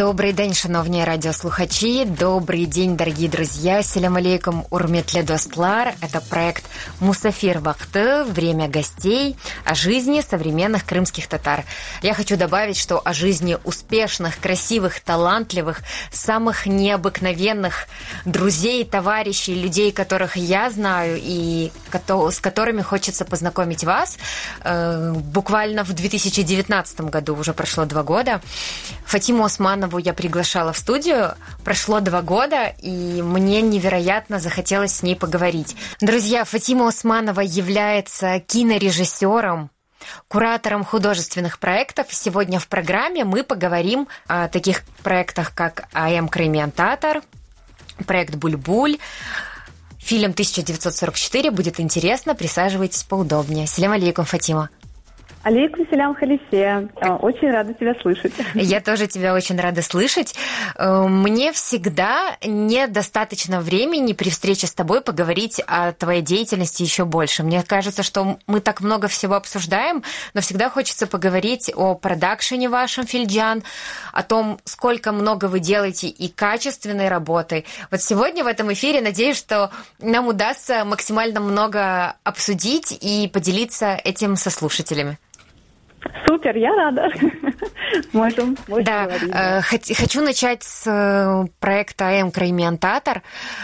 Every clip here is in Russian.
Добрий день, шановні радиослухачи. Добрый день, дорогие друзья. Селям алейкум, урметле достлар. Это проект Мусафир Вахты «Время гостей» о жизни современных крымских татар. Я хочу добавить, что о жизни успешных, красивых, талантливых, самых необыкновенных друзей, товарищей, людей, которых я знаю и с которыми хочется познакомить вас. Э, буквально в 2019 году, уже прошло два года, Фатиму Османову я приглашала в студию. Прошло два года, и мне невероятно захотелось с ней поговорить. Друзья, Фатима Османова является кинорежиссером, куратором художественных проектов. Сегодня в программе мы поговорим о таких проектах, как АМ Кремиантатор, проект «Бульбуль», Фильм 1944 будет интересно. Присаживайтесь поудобнее. Селям алейкум, Фатима. Алейкум селям халифе. А, очень рада тебя слышать. Я тоже тебя очень рада слышать. Э, мне всегда недостаточно времени при встрече с тобой поговорить о твоей деятельности еще больше. Мне кажется, что мы так много всего обсуждаем, но всегда хочется поговорить о продакшене вашем, Фильджан, о том, сколько много вы делаете и качественной работы. Вот сегодня в этом эфире надеюсь, что нам удастся максимально много обсудить и поделиться этим со слушателями. Супер, я рада. Можем, можем да, говорить. Э, хочу начать с э, проекта АМ Краймиантатор.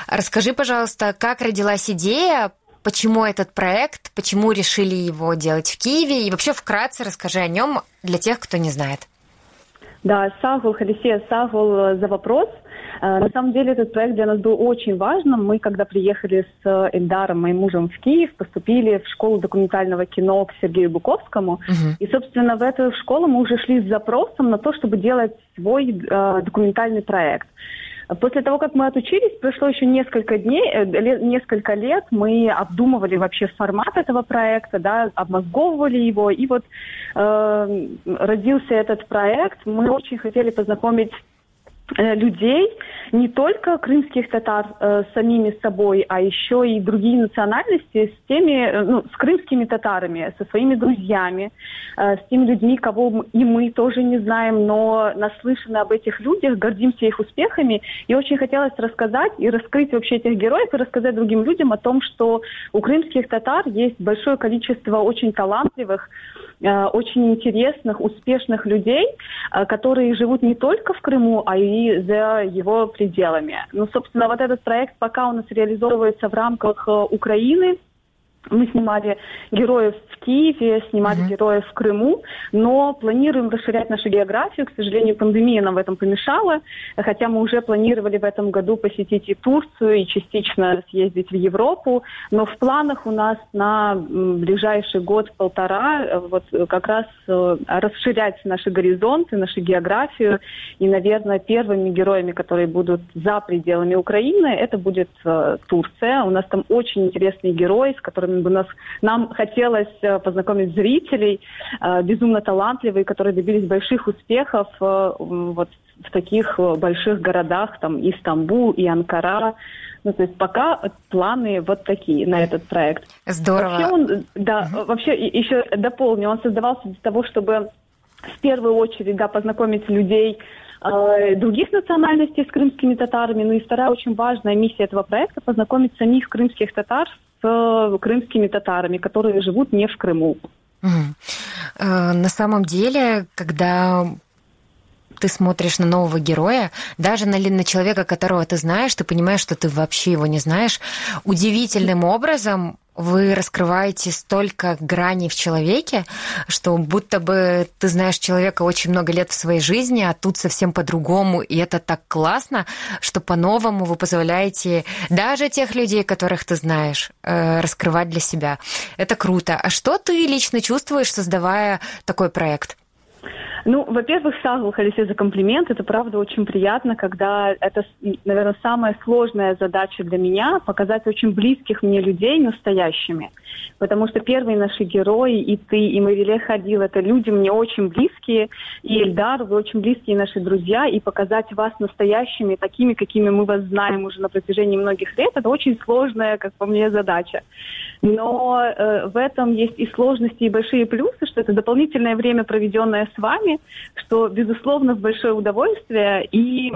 Расскажи, пожалуйста, как родилась идея, почему этот проект, почему решили его делать в Киеве, и вообще вкратце расскажи о нем для тех, кто не знает. Да, Сагул, Халисея Сагул э, за вопрос. Э, на самом деле этот проект для нас был очень важным. Мы, когда приехали с Эльдаром, моим мужем, в Киев, поступили в школу документального кино к Сергею Буковскому. Uh-huh. И, собственно, в эту школу мы уже шли с запросом на то, чтобы делать свой э, документальный проект. После того, как мы отучились, прошло еще несколько дней, э, несколько лет, мы обдумывали вообще формат этого проекта, да, обмозговывали его, и вот э, родился этот проект. Мы очень хотели познакомить Э, людей, не только крымских татар э, самими собой, а еще и другие национальности с теми, э, ну, с крымскими татарами, со своими друзьями, э, с теми людьми, кого и мы тоже не знаем, но наслышаны об этих людях, гордимся их успехами, и очень хотелось рассказать и раскрыть вообще этих героев и рассказать другим людям о том, что у крымских татар есть большое количество очень талантливых, э, очень интересных, успешных людей, э, которые живут не только в Крыму, а и и за его пределами. Ну, собственно, вот этот проект пока у нас реализовывается в рамках э, Украины, мы снимали героев в Киеве, снимали uh-huh. героев в Крыму, но планируем расширять нашу географию. К сожалению, пандемия нам в этом помешала, хотя мы уже планировали в этом году посетить и Турцию, и частично съездить в Европу. Но в планах у нас на ближайший год-полтора э, вот как раз э, расширять наши горизонты, нашу географию. И, наверное, первыми героями, которые будут за пределами Украины, это будет э, Турция. У нас там очень интересные герои, с которыми бы нас, нам хотелось э, познакомить зрителей, э, безумно талантливые, которые добились больших успехов э, вот в таких больших городах, там и Стамбул, и Анкара. Ну, то есть пока планы вот такие на этот проект. Здорово. Вообще он, да, угу. вообще еще дополню, он создавался для того, чтобы в первую очередь, да, познакомить людей других национальностей с крымскими татарами. Ну и вторая очень важная миссия этого проекта – познакомить самих крымских татар с крымскими татарами, которые живут не в Крыму. Э, на самом деле, когда ты смотришь на нового героя, даже на, на человека, которого ты знаешь, ты понимаешь, что ты вообще его не знаешь, удивительным образом вы раскрываете столько граней в человеке, что будто бы ты знаешь человека очень много лет в своей жизни, а тут совсем по-другому, и это так классно, что по-новому вы позволяете даже тех людей, которых ты знаешь, э, раскрывать для себя. Это круто. А что ты лично чувствуешь, создавая такой проект? Ну, во-первых, Сагл Халисе за комплимент. Это правда очень приятно, когда это, наверное, самая сложная задача для меня показать очень близких мне людей настоящими. Потому что первые наши герои, и ты, и Мариле Ходил, это люди мне очень близкие, и Эльдар, вы очень близкие наши друзья, и показать вас настоящими, такими, какими мы вас знаем уже на протяжении многих лет, это очень сложная, как по мне, задача. Но э, в этом есть и сложности, и большие плюсы, что это дополнительное время, проведенное с вами, героями, что, безусловно, в большое удовольствие. И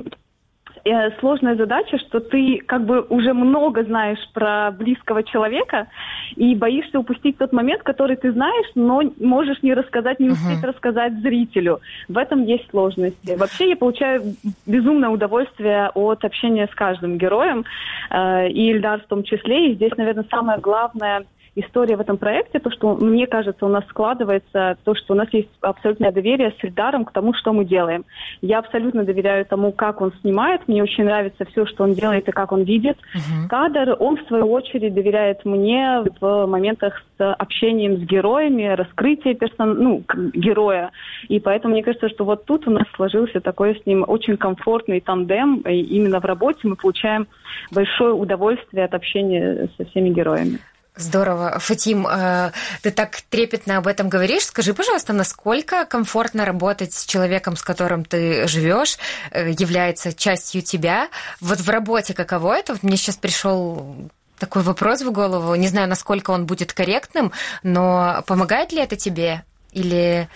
Э, сложная задача, что ты как бы уже много знаешь про близкого человека и боишься упустить тот момент, который ты знаешь, но можешь не рассказать, не успеть uh-huh. рассказать зрителю. В этом есть сложности. Вообще я получаю безумное удовольствие от общения с каждым героем, э, и Ильдар в том числе. И здесь, наверное, самое главное – история в этом проекте, то, что, мне кажется, у нас складывается, то, что у нас есть абсолютное доверие с Ильдаром к тому, что мы делаем. Я абсолютно доверяю тому, как он снимает. Мне очень нравится все, что он делает и как он видит uh-huh. кадр. Он, в свою очередь, доверяет мне в моментах с общением с героями, раскрытие персон... ну, героя. И поэтому мне кажется, что вот тут у нас сложился такой с ним очень комфортный тандем. И именно в работе мы получаем большое удовольствие от общения со всеми героями. Здорово. Фатим, э, ты так трепетно об этом говоришь. Скажи, пожалуйста, насколько комфортно работать с человеком, с которым ты живешь, э, является частью тебя? Вот в работе каково это? Вот мне сейчас пришел такой вопрос в голову. Не знаю, насколько он будет корректным, но помогает ли это тебе или,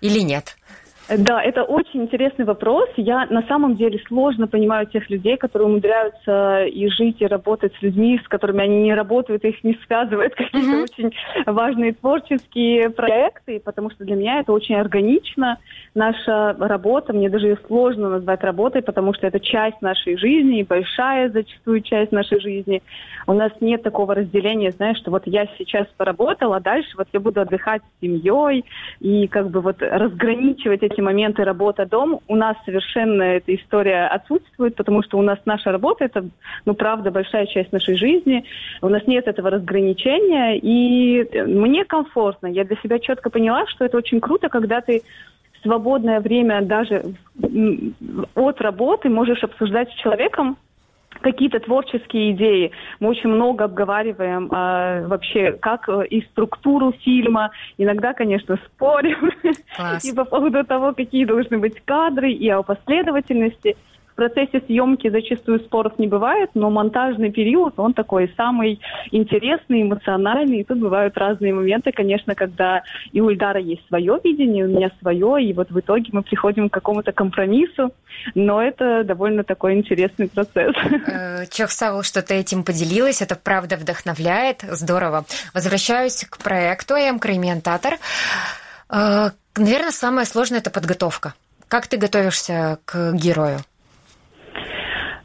или нет? Да, это очень интересный вопрос. Я на самом деле сложно понимаю тех людей, которые умудряются и жить, и работать с людьми, с которыми они не работают, их не связывают какие-то mm-hmm. очень важные творческие проекты, потому что для меня это очень органично. Наша работа, мне даже ее сложно назвать работой, потому что это часть нашей жизни, и большая зачастую часть нашей жизни. У нас нет такого разделения, знаешь, что вот я сейчас поработала, а дальше вот я буду отдыхать с семьей, и как бы вот разграничивать эти эти моменты работа-дом. У нас совершенно эта история отсутствует, потому что у нас наша работа – это, ну, правда, большая часть нашей жизни. У нас нет этого разграничения, и мне комфортно. Я для себя четко поняла, что это очень круто, когда ты свободное время даже от работы можешь обсуждать с человеком, какие-то творческие идеи. Мы очень много обговариваем а, вообще, как э, и структуру фильма. Иногда, конечно, спорим и по поводу того, какие должны быть кадры, и о последовательности. В процессе съемки зачастую споров не бывает, но монтажный период, он такой самый интересный, эмоциональный. И тут бывают разные моменты, конечно, когда и у Ильдара есть свое видение, у меня свое, и вот в итоге мы приходим к какому-то компромиссу, но это довольно такой интересный процесс. Э, Чехсавл, что ты этим поделилась, это правда вдохновляет, здорово. Возвращаюсь к проекту «Я комментатор». Э, наверное, самое сложное – это подготовка. Как ты готовишься к герою?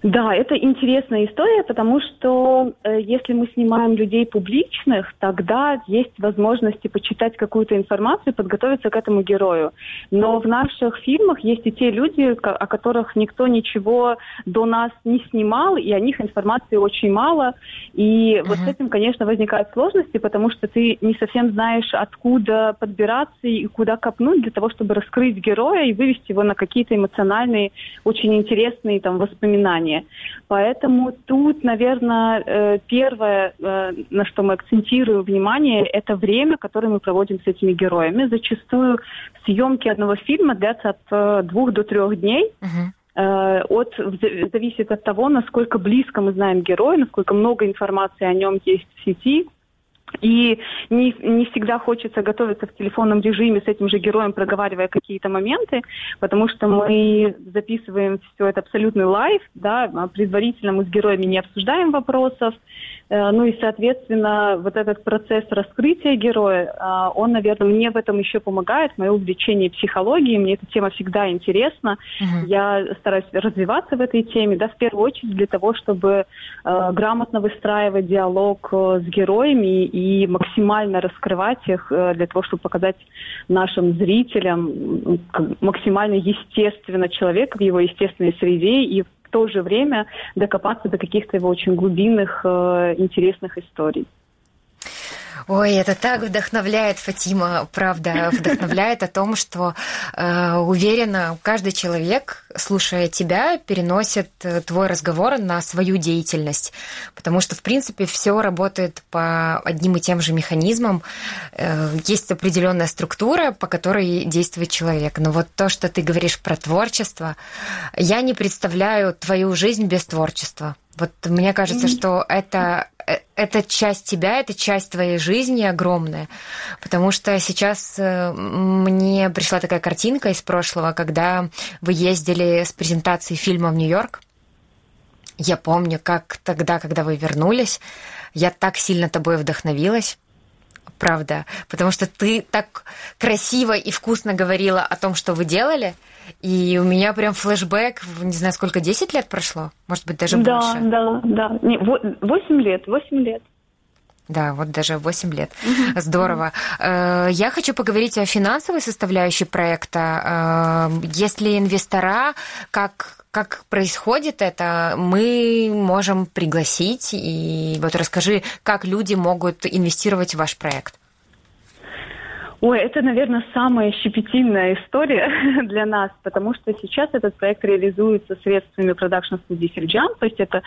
Да, это интересная история, потому что э, если мы снимаем людей публичных, тогда есть возможности почитать какую-то информацию, подготовиться к этому герою. Но в наших фильмах есть и те люди, о которых никто ничего до нас не снимал, и о них информации очень мало. И uh-huh. вот с этим, конечно, возникают сложности, потому что ты не совсем знаешь, откуда подбираться и куда копнуть для того, чтобы раскрыть героя и вывести его на какие-то эмоциональные, очень интересные там воспоминания внимание. Поэтому тут, наверное, э, первое, э, на что мы акцентируем внимание, это время, которое мы проводим с этими героями. Зачастую съемки одного фильма длятся от э, двух до трех дней. Uh-huh от, зависит от того, насколько близко мы знаем героя, насколько много информации о нем есть в сети. И не, не всегда хочется готовиться в телефонном режиме с этим же героем, проговаривая какие-то моменты, потому что мы записываем все это абсолютный live, да, а предварительно мы с героями не обсуждаем вопросов, ну и, соответственно, вот этот процесс раскрытия героя, а, он, наверное, мне в этом еще помогает, мое увлечение психологией, мне эта тема всегда интересна. Uh-huh. Я стараюсь развиваться в этой теме, да, в первую очередь для того, чтобы э, грамотно выстраивать диалог э, с героями и максимально раскрывать их для того, чтобы показать нашим зрителям максимально естественно человека в его естественной среде и в то же время докопаться до каких-то его очень глубинных, э, интересных историй. Ой, это так вдохновляет, Фатима, правда, вдохновляет о том, что э, уверена, каждый человек, слушая тебя, переносит э, твой разговор на свою деятельность, потому что, в принципе, все работает по одним и тем же механизмам. Э, есть определенная структура, по которой действует человек. Но вот то, что ты говоришь про творчество, я не представляю твою жизнь без творчества Вот мне кажется, что это э, это часть тебя, это часть твоей жизни огромная. Потому что сейчас э, мне пришла такая картинка из прошлого, когда вы ездили с презентацией фильма в Нью-Йорк. Я помню, как тогда, когда вы вернулись, я так сильно тобой вдохновилась правда, потому что ты так красиво и вкусно говорила о том, что вы делали, и у меня прям флешбэк, не знаю, сколько, 10 лет прошло? Может быть, даже да, больше? Да, да, да. 8 лет, 8 лет. Да, вот даже 8 лет. Угу. Здорово. Э, я хочу поговорить о финансовой составляющей проекта. Э, есть ли инвестора, как, как происходит это, мы можем пригласить. И вот расскажи, как люди могут инвестировать в ваш проект. Ой, это, наверное, самая щепетильная история для нас, потому что сейчас этот проект реализуется средствами продакшн-студии Сельджан, то есть это э,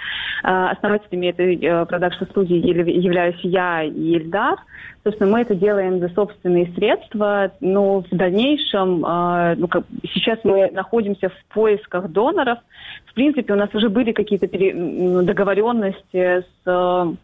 основателями этой э, продакшн-студии являюсь я и Ильдар. Собственно, мы это делаем за собственные средства, но в дальнейшем, э, ну, как, сейчас мы находимся в поисках доноров. В принципе, у нас уже были какие-то договоренности с...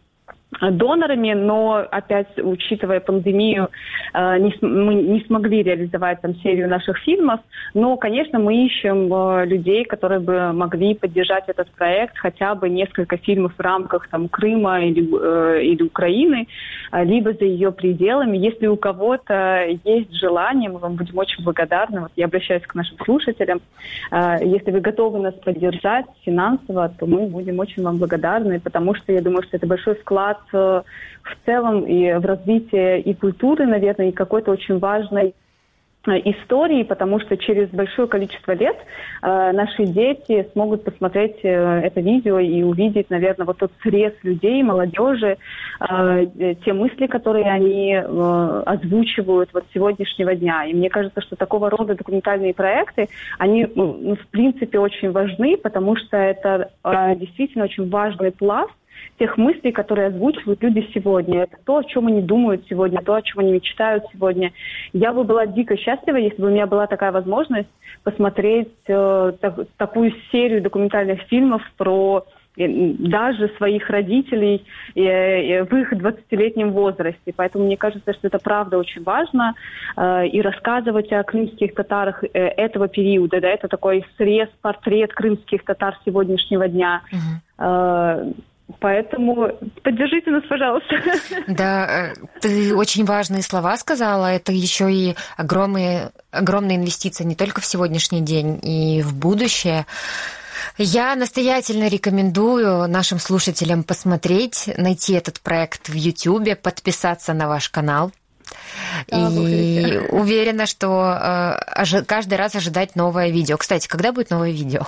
Донорами, но опять, учитывая пандемию, э, мы не смогли реализовать там серию наших фильмов, но, конечно, мы ищем э, людей, которые бы могли поддержать этот проект, хотя бы несколько фильмов в рамках там Крыма или, э, или Украины, либо за ее пределами. Если у кого-то есть желание, мы вам будем очень благодарны. Вот я обращаюсь к нашим слушателям. Если вы готовы нас поддержать финансово, то мы будем очень вам благодарны, потому что я думаю, что это большой вклад в целом и в развитие и культуры, наверное, и какой-то очень важной э, истории, потому что через большое количество лет э, наши дети смогут посмотреть э, это видео и увидеть, наверное, вот тот срез людей, молодежи, э, те мысли, которые они э, озвучивают вот сегодняшнего дня. И мне кажется, что такого рода документальные проекты, они, ну, в принципе, очень важны, потому что это э, действительно очень важный пласт тех мыслей, которые озвучивают люди сегодня. Это то, о чем они думают сегодня, то, о чем они мечтают сегодня. Я бы была дико счастлива, если бы у меня была такая возможность посмотреть э, так, такую серию документальных фильмов про э, даже своих родителей э, э, в их 20-летнем возрасте. Поэтому мне кажется, что это правда очень важно. И рассказывать о крымских татарах этого периода, да, это такой срез, портрет крымских татар сегодняшнего дня. Uh-huh. Поэтому поддержите нас, пожалуйста. Да, э, ты очень важные слова сказала. Это еще и огромные, огромные инвестиции не только в сегодняшний день и в будущее. Я настоятельно рекомендую нашим слушателям посмотреть, найти этот проект в YouTube, подписаться на ваш канал. И уверена, что э, каждый раз ожидать новое видео. Кстати, когда будет новое видео?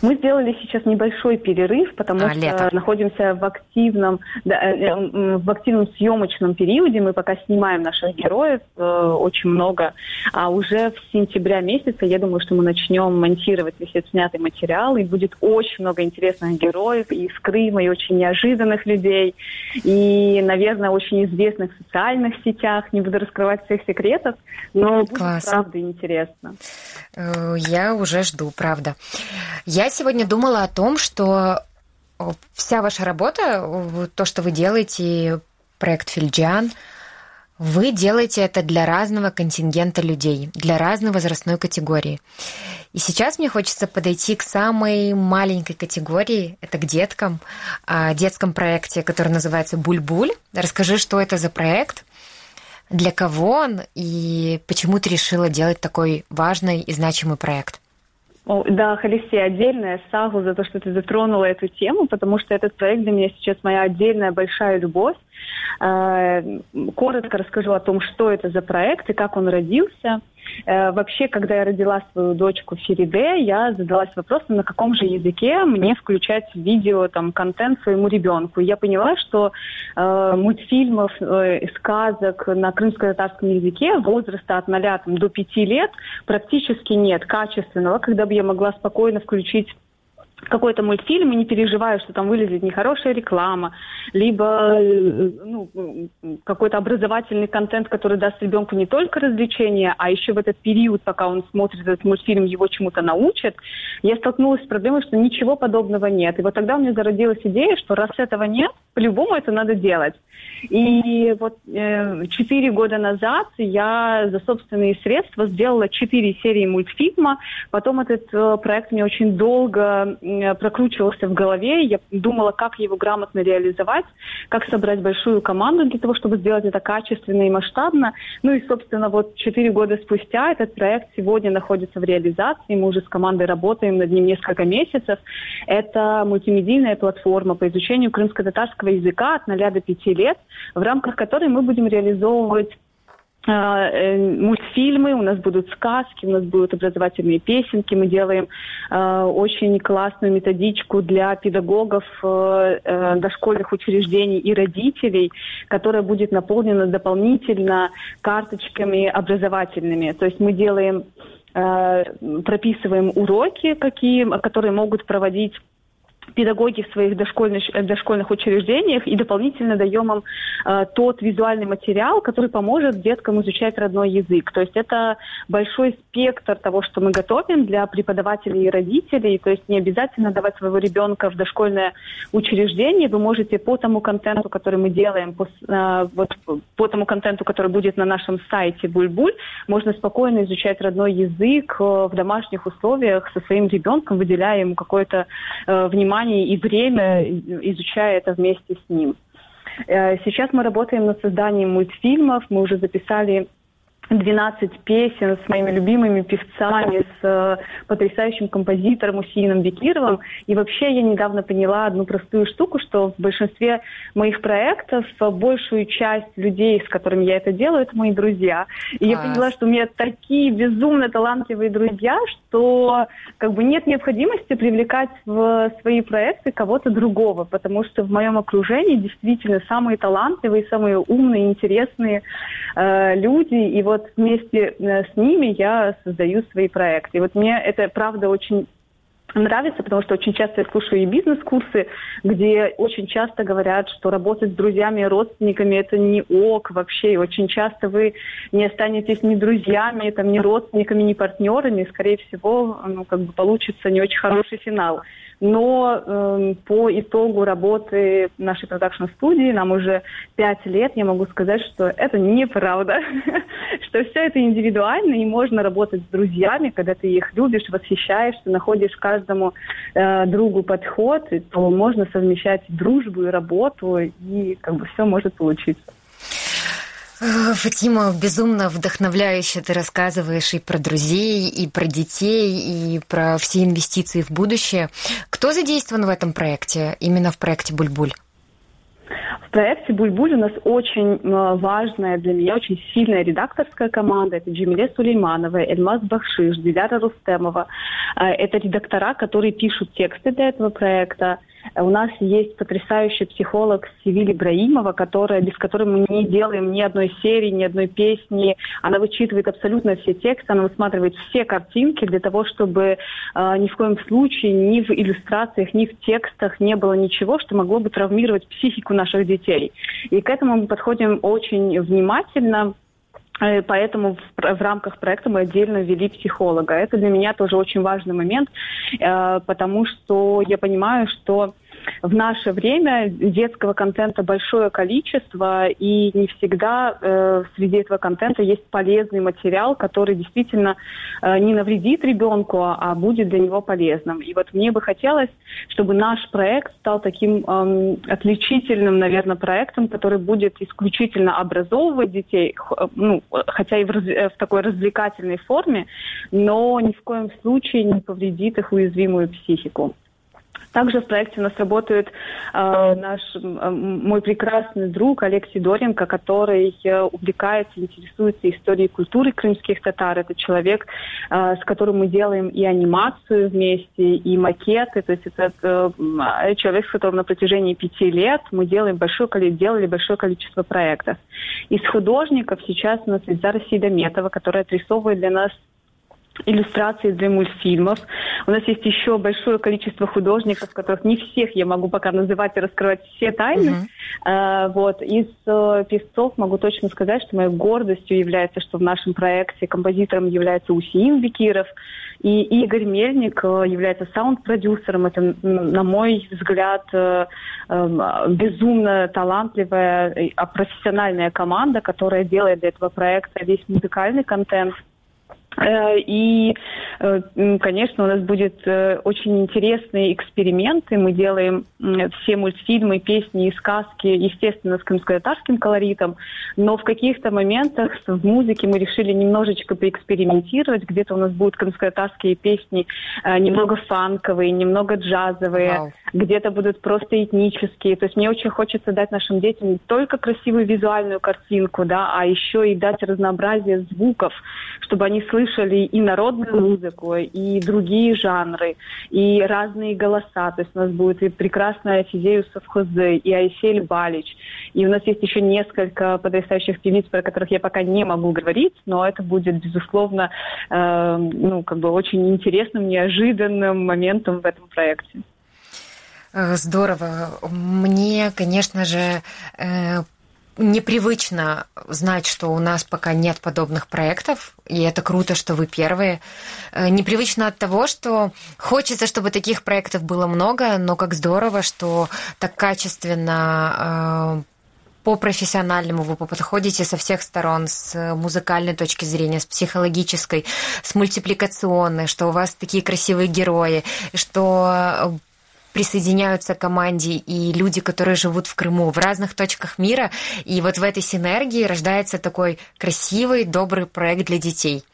Мы сделали сейчас небольшой перерыв, потому а, что лето. находимся в активном, да, э, э, в активном съемочном периоде. Мы пока снимаем наших героев э, очень много, а уже в сентября месяце я думаю, что мы начнем монтировать весь этот снятый материал, и будет очень много интересных героев и из Крыма, и очень неожиданных людей, и, наверное, очень известных в социальных сетях. Не буду раскрывать всех секретов, но Класс. будет правда интересно. Я уже жду, правда. Я сегодня думала о том, что вся ваша работа, то, что вы делаете, проект Фильджиан, вы делаете это для разного контингента людей, для разной возрастной категории. И сейчас мне хочется подойти к самой маленькой категории, это к деткам, о детском проекте, который называется «Буль-буль». Расскажи, что это за проект, для кого он и почему ты решила делать такой важный и значимый проект. Да, Халиси, отдельная сагу за то, что ты затронула эту тему, потому что этот проект для меня сейчас моя отдельная большая любовь. Э, коротко расскажу о том, что это за проект и как он родился. Э, вообще, когда я родила свою дочку Фериде, я задалась вопросом, на каком же языке мне включать видео, там, контент своему ребенку. И я поняла, что э, мультфильмов, э, сказок на крымско-татарском языке возраста от 0 там, до 5 лет практически нет качественного, когда бы я могла спокойно включить какой-то мультфильм и не переживаю, что там вылезет нехорошая реклама, либо э, ну, какой-то образовательный контент, который даст ребенку не только развлечения, а еще в этот период, пока он смотрит этот мультфильм, его чему-то научат, я столкнулась с проблемой, что ничего подобного нет. И вот тогда у меня зародилась идея, что раз этого нет, по-любому это надо делать. И вот э, четыре э, года назад я за собственные средства сделала четыре серии мультфильма. Потом этот э, проект мне очень долго прокручивался в голове. Я думала, как его грамотно реализовать, как собрать большую команду для того, чтобы сделать это качественно и масштабно. Ну и, собственно, вот четыре года спустя этот проект сегодня находится в реализации. Мы уже с командой работаем над ним несколько месяцев. Это мультимедийная платформа по изучению крымско-татарского языка от 0 до 5 лет – в рамках которой мы будем реализовывать э, мультфильмы, у нас будут сказки, у нас будут образовательные песенки. Мы делаем э, очень классную методичку для педагогов э, э, дошкольных учреждений и родителей, которая будет наполнена дополнительно карточками образовательными. То есть мы делаем, э, прописываем уроки, какие, которые могут проводить педагоги в своих дошкольных, э, дошкольных учреждениях и дополнительно даем им э, тот визуальный материал, который поможет деткам изучать родной язык. То есть это большой спектр того, что мы готовим для преподавателей и родителей. То есть не обязательно давать своего ребенка в дошкольное учреждение. Вы можете по тому контенту, который мы делаем, по, э, вот, по тому контенту, который будет на нашем сайте Бульбуль, можно спокойно изучать родной язык э, в домашних условиях со своим ребенком, выделяя ему какое-то э, внимание внимание и время, изучая это вместе с ним. Э, сейчас мы работаем над созданием мультфильмов. Мы уже записали 12 песен с моими любимыми певцами, с э, потрясающим композитором Усиином Бекировым. И вообще я недавно поняла одну простую штуку, что в большинстве моих проектов большую часть людей, с которыми я это делаю, это мои друзья. И я поняла, что у меня такие безумно талантливые друзья, что как бы нет необходимости привлекать в свои проекты кого-то другого, потому что в моем окружении действительно самые талантливые, самые умные, интересные э, люди. И вот вот вместе э, с ними я создаю свои проекты. И вот мне это, правда, очень нравится, потому что очень часто я слушаю и бизнес-курсы, где очень часто говорят, что работать с друзьями и родственниками это не ок вообще. И очень часто вы не останетесь ни друзьями, там, ни родственниками, ни партнерами. Скорее всего, ну, как бы получится не очень хороший финал. Но э, по итогу работы нашей продакшн-студии, нам уже пять лет, я могу сказать, что это неправда, что все это индивидуально, и можно работать с друзьями, когда ты их любишь, восхищаешься, находишь каждому э, другу подход, то можно совмещать дружбу и работу, и как бы все может получиться. Фатима, безумно вдохновляюще ты рассказываешь и про друзей, и про детей, и про все инвестиции в будущее. Кто задействован в этом проекте, именно в проекте «Бульбуль»? В проекте «Бульбуль» у нас очень э, важная для меня, очень сильная редакторская команда. Это Джемиле Сулейманова, Эльмаз Бахшиш, Диляра Рустемова. Э, это редактора, которые пишут тексты для этого проекта. У нас есть потрясающий психолог Севиль Ибраимова, которая, без которой мы не делаем ни одной серии, ни одной песни. Она вычитывает абсолютно все тексты, она высматривает все картинки для того, чтобы э, ни в коем случае ни в иллюстрациях, ни в текстах не было ничего, что могло бы травмировать психику наших детей. И к этому мы подходим очень внимательно. Э, поэтому в, в рамках проекта мы отдельно ввели психолога. Это для меня тоже очень важный момент, э, потому что я понимаю, что в наше время детского контента большое количество, и не всегда э, среди этого контента есть полезный материал, который действительно э, не навредит ребенку, а будет для него полезным. И вот мне бы хотелось, чтобы наш проект стал таким э, отличительным, наверное, проектом, который будет исключительно образовывать детей, ну, хотя и в, раз, в такой развлекательной форме, но ни в коем случае не повредит их уязвимую психику. Также в проекте у нас работает э, наш э, мой прекрасный друг Олег Сидоренко, который э, увлекается, интересуется историей культуры крымских татар. Это человек, э, с которым мы делаем и анимацию вместе, и макеты. То есть это э, человек, с которым на протяжении пяти лет мы делаем большое, делали большое количество проектов. Из художников сейчас у нас есть Зара Сидометова, которая отрисовывает для нас иллюстрации для мультфильмов. У нас есть еще большое количество художников, которых не всех я могу пока называть и раскрывать все тайны. Uh-huh. А, вот. Из uh, певцов могу точно сказать, что моей гордостью является, что в нашем проекте композитором является Усиин Бекиров, и Игорь Мельник uh, является саунд-продюсером. Это, на мой взгляд, uh, безумно талантливая, профессиональная команда, которая делает для этого проекта весь музыкальный контент. Э, и, э, конечно, у нас будет э, очень интересные эксперименты. Мы делаем все мультфильмы, песни и сказки, естественно, с крымско-татарским колоритом, но в каких-то моментах в музыке мы решили немножечко поэкспериментировать. Где-то у нас будут крымско-татарские песни немного фанковые, немного джазовые, wow. Где-то будут просто этнические. То есть мне очень хочется дать нашим детям не только красивую визуальную картинку, да, а еще и дать разнообразие звуков, чтобы они слышали и народную музыку, и другие жанры, и разные голоса. То есть у нас будет и прекрасная Физею Совхозе, и Айсель Балич. И у нас есть еще несколько потрясающих певиц, про которых я пока не могу говорить, но это будет, безусловно, э, ну, как бы очень интересным, неожиданным моментом в этом проекте. Э, здорово. Мне, конечно же, э, непривычно знать, что у нас пока нет подобных проектов, и это круто, что вы первые. Э, непривычно от того, что хочется, чтобы таких проектов было много, но как здорово, что так качественно э, по профессиональному вы подходите со всех сторон, с музыкальной точки зрения, с психологической, с мультипликационной, что у вас такие красивые герои, что присоединяются к команде и люди, которые живут в Крыму в разных точках мира. И вот в этой синергии рождается такой красивый, добрый проект для детей.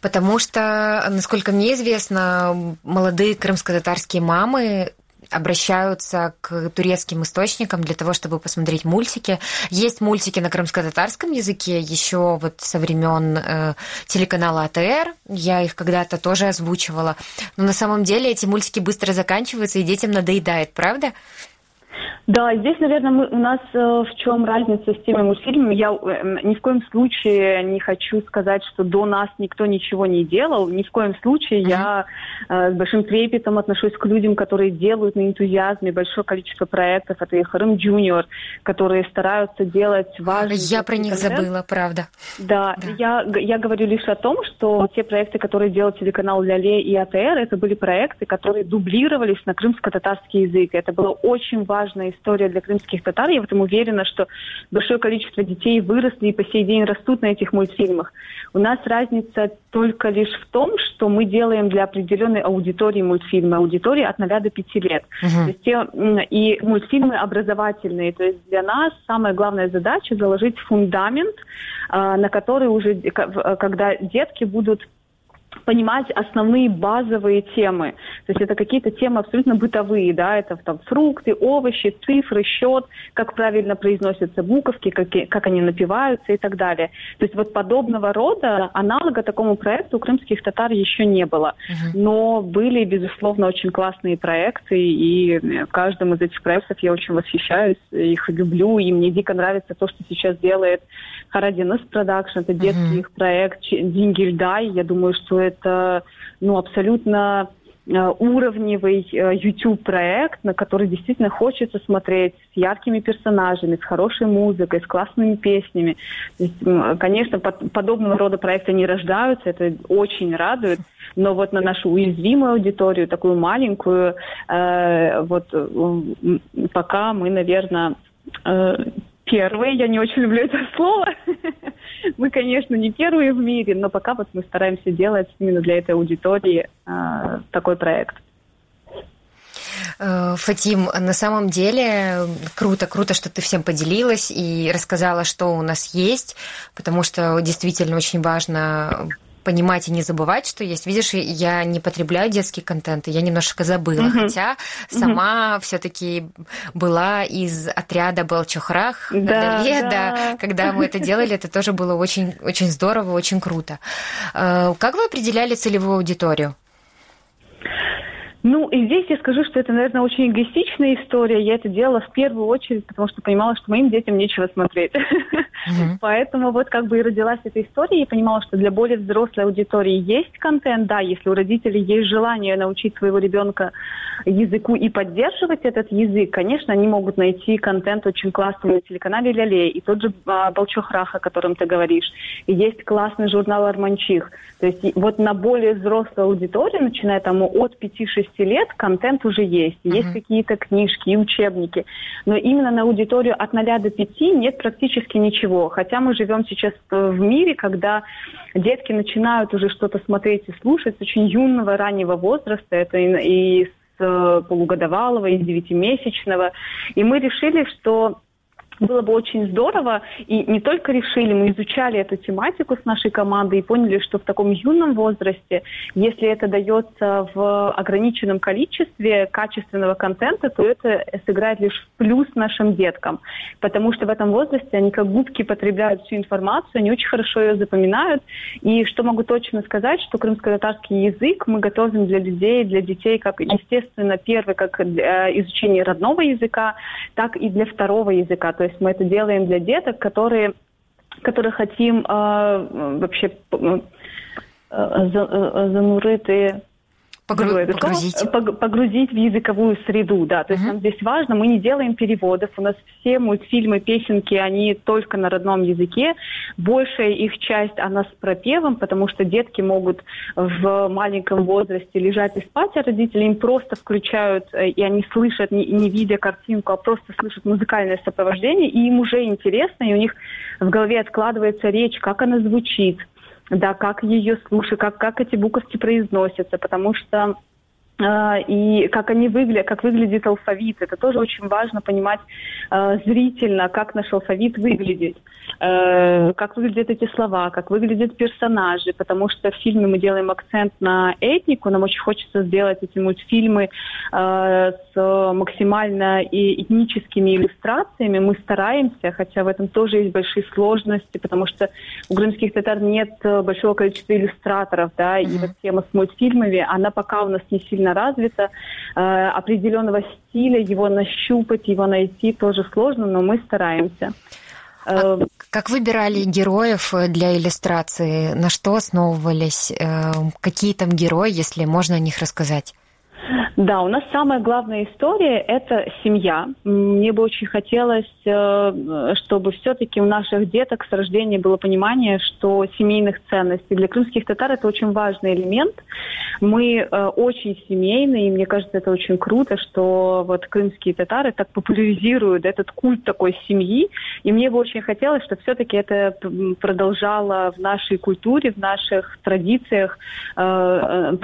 Потому что, насколько мне известно, молодые крымско-татарские мамы обращаются к турецким источникам для того, чтобы посмотреть мультики. Есть мультики на крымско-татарском языке еще вот со времен э, телеканала АТР. Я их когда-то тоже озвучивала. Но на самом деле эти мультики быстро заканчиваются, и детям надоедает, правда? Да, здесь, наверное, мы, у нас э, в чем разница с теми мультфильмами. Я э, ни в коем случае не хочу сказать, что до нас никто ничего не делал. Ни в коем случае mm-hmm. я э, с большим трепетом отношусь к людям, которые делают на энтузиазме большое количество проектов. Это и Харым Джуниор, которые стараются делать важные... Я про них контент. забыла, правда. Да, да. Я, я говорю лишь о том, что те проекты, которые делал телеканал Ляле и АТР, это были проекты, которые дублировались на крымско-татарский язык. Это было очень важно история для крымских татар. Я в этом уверена, что большое количество детей выросли и по сей день растут на этих мультфильмах. У нас разница только лишь в том, что мы делаем для определенной аудитории мультфильмы. Аудитории от 0 до 5 лет. Uh-huh. То есть те, и мультфильмы образовательные. То есть для нас самая главная задача заложить фундамент, а, на который уже, когда детки будут понимать основные базовые темы. То есть это какие-то темы абсолютно бытовые, да, это там фрукты, овощи, цифры, счет, как правильно произносятся буковки, как, как они напиваются и так далее. То есть вот подобного рода аналога такому проекту у крымских татар еще не было. Но были, безусловно, очень классные проекты, и в каждом из этих проектов я очень восхищаюсь, их люблю, и мне дико нравится то, что сейчас делает Qaradeñiz Production, это детский их проект Дингильдай. Я думаю, что это ну, абсолютно э, уровневый э, YouTube-проект, на который действительно хочется смотреть с яркими персонажами, с хорошей музыкой, с классными песнями. Конечно, под, подобного рода проекты не рождаются, это очень радует, но вот на нашу уязвимую аудиторию, такую маленькую, э, вот пока мы, наверное, э, первые. Я не очень люблю это слово. мы, конечно, не первые в мире, но пока вот мы стараемся делать именно для этой аудитории э, такой проект. Э, Фатим, на самом деле круто, круто, что ты всем поделилась и рассказала, что у нас есть, потому что действительно очень важно понимать и не забывать, что есть. Видишь, я не потребляю детский контент, и я немножко забыла, угу. хотя сама угу. все-таки была из отряда Белчухрах, да, Леда, да. когда мы это делали, это тоже было очень, очень здорово, очень круто. Э, как вы определяли целевую аудиторию? Ну, и здесь я скажу, что это, наверное, очень эгоистичная история. Я это делала в первую очередь, потому что понимала, что моим детям нечего смотреть. Mm-hmm. Поэтому вот как бы и родилась эта история. Я понимала, что для более взрослой аудитории есть контент, да, если у родителей есть желание научить своего ребенка языку и поддерживать этот язык, конечно, они могут найти контент очень классный на телеканале Ляле, и тот же а, Балчухрах, о котором ты говоришь. И есть классный журнал Арманчих. То есть вот на более взрослую аудиторию, начиная там от 5-6 лет, контент уже есть. Есть uh-huh. какие-то книжки и учебники. Но именно на аудиторию от 0 до 5 нет практически ничего. Хотя мы живем сейчас в мире, когда детки начинают уже что-то смотреть и слушать с очень юного, раннего возраста. Это и, и с э, полугодовалого, и с девятимесячного. И мы решили, что было бы очень здорово, и не только решили, мы изучали эту тематику с нашей командой и поняли, что в таком юном возрасте, если это дается в ограниченном количестве качественного контента, то это сыграет лишь в плюс нашим деткам, потому что в этом возрасте они как губки потребляют всю информацию, они очень хорошо ее запоминают, и что могу точно сказать, что крымско-татарский язык мы готовим для людей, для детей, как, естественно, первый, как изучение родного языка, так и для второго языка, то есть мы это делаем для деток, которые, которые хотим э, вообще э, э, Погру... Погрузить. Погрузить в языковую среду, да. То есть uh-huh. нам здесь важно, мы не делаем переводов. У нас все мультфильмы, песенки, они только на родном языке. Большая их часть, она с пропевом, потому что детки могут в маленьком возрасте лежать и спать, а родители им просто включают, э, и они слышат, не, не видя картинку, а просто слышат музыкальное сопровождение, и им уже интересно, и у них в голове откладывается речь, как она звучит да, как ее слушать, как, как эти буковки произносятся, потому что и как они выглядят, как выглядит алфавит. Это тоже очень важно понимать э, зрительно, как наш алфавит выглядит, э, как выглядят эти слова, как выглядят персонажи, потому что в фильме мы делаем акцент на этнику, нам очень хочется сделать эти мультфильмы э, с максимально и этническими иллюстрациями. Мы стараемся, хотя в этом тоже есть большие сложности, потому что у крымских татар нет большого количества иллюстраторов, да, mm-hmm. и вот тема с мультфильмами, она пока у нас не сильно сильно развито. Э, определенного стиля, его нащупать, его найти тоже сложно, но мы стараемся. А э, как выбирали героев для иллюстрации? На что основывались? Э, какие там герои, если можно о них рассказать? Да, у нас самая главная история – это семья. Мне бы очень хотелось, э, чтобы все-таки у наших деток с рождения было понимание, что семейных ценностей для крымских татар это очень важный элемент. Мы э, очень семейные, и мне кажется, это очень круто, что вот крымские татары так популяризируют этот культ такой семьи. И мне бы очень хотелось, чтобы все-таки это продолжало в нашей культуре, в наших традициях, э,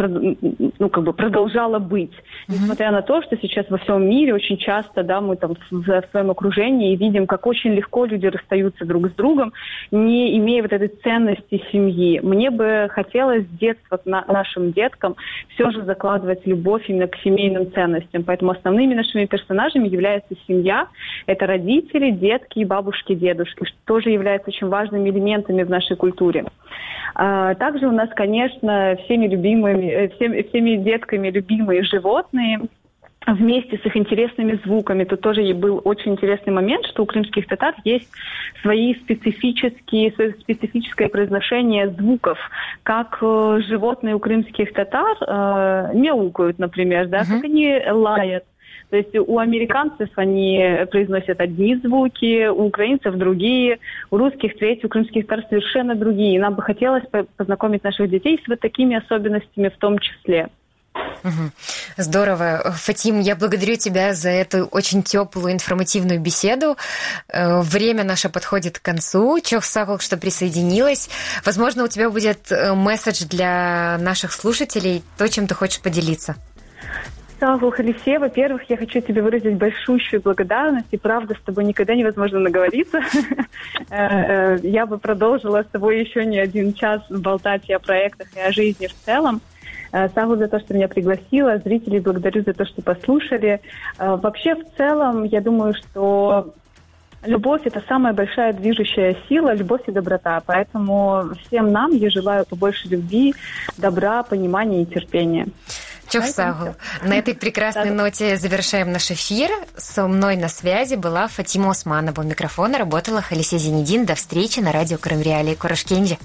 ну, как бы продолжало быть. Несмотря на то, что сейчас во всем мире очень часто, да, мы там в, своем окружении видим, как очень легко люди расстаются друг с другом, не имея вот этой ценности семьи. Мне бы хотелось с детства на, нашим деткам все же закладывать любовь именно к семейным ценностям. Поэтому основными нашими персонажами является семья. Это родители, детки, бабушки, дедушки, что тоже является очень важными элементами в нашей культуре. А, также у нас, конечно, всеми любимыми, э, всеми, всеми детками любимые животные вместе с их интересными звуками. Тут тоже был очень интересный момент, что у крымских татар есть свои специфические, специфическое произношение звуков, как э, животные у крымских татар э, мяукают, например, да, uh-huh. как они лают. То есть у американцев они произносят одни звуки, у украинцев другие, у русских третьи, у крымских татар совершенно другие. И нам бы хотелось познакомить наших детей с вот такими особенностями в том числе. Здорово. Фатим, я благодарю тебя за эту очень теплую информативную беседу. Э, время наше подходит к концу. Чох Сахул, что присоединилась. Возможно, у тебя будет э, месседж для наших слушателей, то, чем ты хочешь поделиться. Сахул Халифе, во-первых, я хочу тебе выразить большущую благодарность, и правда, с тобой никогда невозможно наговориться. Э, я бы продолжила с тобой еще не один час болтать и о проектах, и о жизни в целом. Э, Сагу за то, что меня пригласила, зрителей благодарю за то, что послушали. Э, вообще, в целом, я думаю, что Любовь – это самая большая движущая сила, любовь и доброта. Поэтому всем нам я желаю побольше любви, добра, понимания и терпения. Чувсагул. На этой прекрасной ноте завершаем наш эфир. Со мной на связи была Фатима Османова. У микрофона работала Халисе Зенедин. До встречи на радио Крым Реалии Курашкенджи.